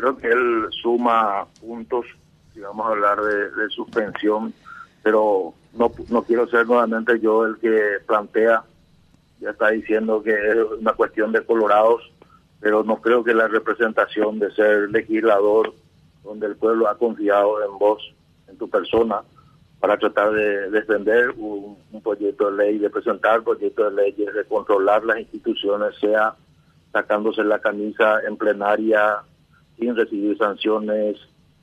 creo que él suma puntos, si vamos a hablar de, suspensión, pero no, no quiero ser nuevamente yo el que plantea, ya está diciendo que es una cuestión de colorados, pero no creo que la representación de ser legislador, donde el pueblo ha confiado en vos, en tu persona, para tratar de defender un, proyecto de ley, de presentar proyectos de leyes, de controlar las instituciones, sea sacándose la camisa en plenaria sin recibir sanciones,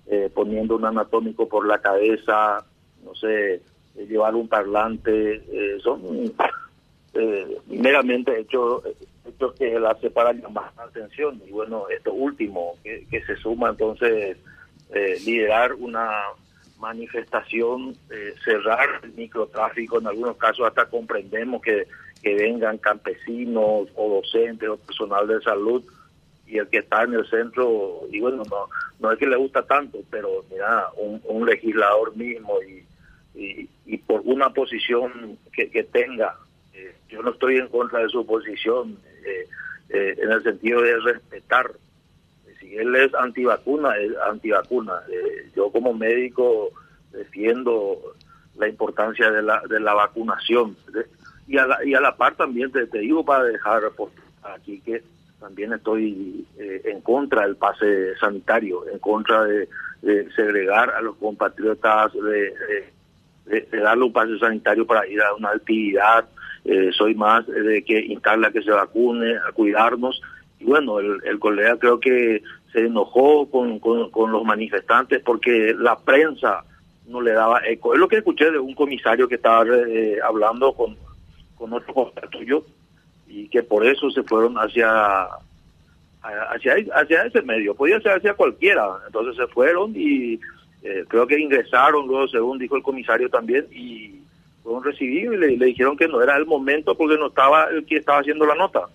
eh, poniendo un anatómico por la cabeza, no sé, eh, llevar un parlante, eh, son meramente hechos, hechos que la separan más la atención. Y bueno, esto último, que, se suma entonces liderar una manifestación, eh, cerrar el microtráfico, en algunos casos hasta comprendemos que, que vengan campesinos o docentes o personal de salud y el que está en el centro, y bueno, no, no es que le gusta tanto, pero mira, un, legislador mismo y, y, por una posición que, que tenga, eh, yo no estoy en contra de su posición, eh, en el sentido de respetar si él es antivacuna, es antivacuna. Eh, yo como médico defiendo la importancia de la, de la vacunación. Y a la, y a la par también te, digo para dejar aquí que también estoy eh, en contra del pase sanitario, en contra de, segregar a los compatriotas, de, de, darle un pase sanitario para ir a una actividad. Eh, soy más de que instala que se vacune, a cuidarnos y bueno, el, el colega creo que se enojó con, con, los manifestantes porque la prensa no le daba eco. Es lo que escuché de un comisario que estaba eh, hablando con, con otro compañero tuyo y que por eso se fueron hacia, hacia, hacia ese medio. Podía ser hacia cualquiera. Entonces se fueron y eh, creo que ingresaron luego, según dijo el comisario también, y fueron recibidos y le, le dijeron que no era el momento porque no estaba el que estaba haciendo la nota.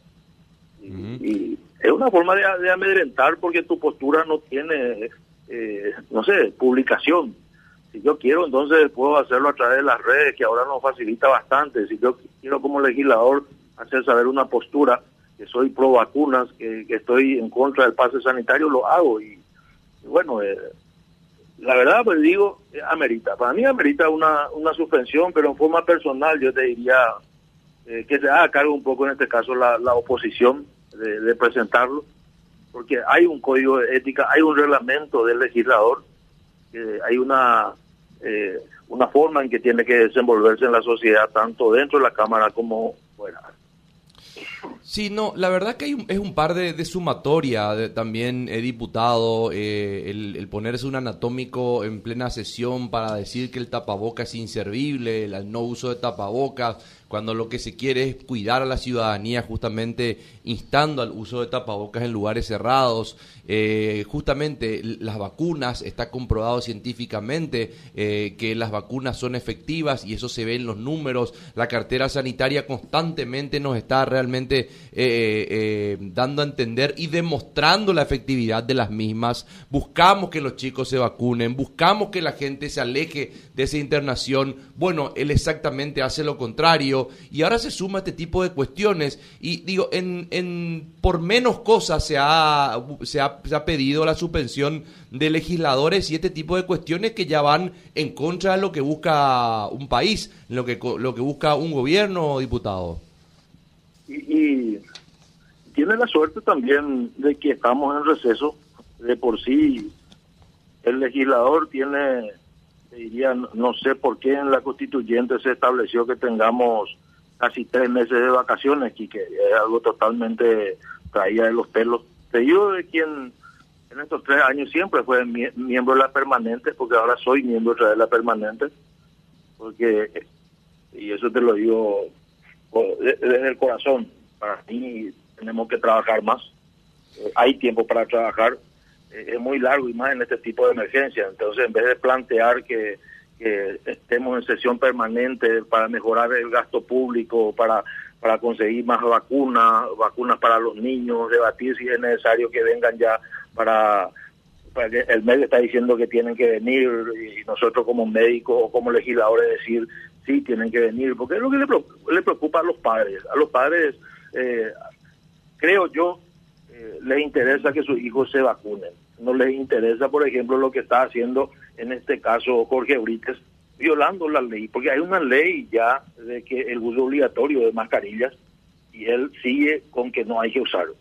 Y, es una forma de, amedrentar porque tu postura no tiene, eh, no sé, publicación. Si yo quiero, entonces puedo hacerlo a través de las redes, que ahora nos facilita bastante. Si yo quiero como legislador hacer saber una postura, que soy pro vacunas, que, estoy en contra del pase sanitario, lo hago. Y, bueno, eh, la verdad, pues digo, eh, amerita. Para mí amerita una, una suspensión, pero en forma personal yo te diría que se haga cargo un poco en este caso la, la oposición de, presentarlo, porque hay un código de ética, hay un reglamento del legislador, hay una, eh, una forma en que tiene que desenvolverse en la sociedad, tanto dentro de la Cámara como fuera. Sí, no, la verdad que hay es un par de, sumatoria también, he diputado, eh, el, el, ponerse un anatómico en plena sesión para decir que el tapaboca es inservible, el no uso de tapabocas, cuando lo que se quiere es cuidar a la ciudadanía justamente instando al uso de tapabocas en lugares cerrados. Eh, justamente las vacunas, está comprobado científicamente eh, que las vacunas son efectivas y eso se ve en los números. La cartera sanitaria constantemente nos está realmente eh, dando a entender y demostrando la efectividad de las mismas. Buscamos que los chicos se vacunen, buscamos que la gente se aleje de esa internación. Bueno, él exactamente hace lo contrario y ahora se suma este tipo de cuestiones y digo, en, en por menos cosas se ha, se ha, se, ha, pedido la suspensión de legisladores y este tipo de cuestiones que ya van en contra de lo que busca un país, lo que, lo que busca un gobierno, diputado. Y, y tiene la suerte también de que estamos en receso, de por sí el legislador tiene diría, no sé por qué en la constituyente se estableció que tengamos casi tres meses de vacaciones que es algo totalmente traída de los pelos. Te digo de quien en estos tres años siempre fue miembro de la permanente, porque ahora soy miembro de la permanente, porque, y eso te lo digo desde el corazón, para mí tenemos que trabajar más, eh, hay tiempo para trabajar, es muy largo y más en este tipo de emergencia. Entonces, en vez de plantear que, estemos en sesión permanente para mejorar el gasto público, para, para conseguir más vacunas, vacunas para los niños, debatir si es necesario que vengan ya para, el medio está diciendo que tienen que venir y nosotros como médicos o como legisladores decir sí tienen que venir, porque es lo que le, preocupa a los padres. A los padres, eh, creo yo, les interesa que sus hijos se vacunen. no les interesa, por ejemplo, lo que está haciendo en este caso Jorge Brites, violando la ley, porque hay una ley ya de que el uso obligatorio de mascarillas y él sigue con que no hay que usarlo.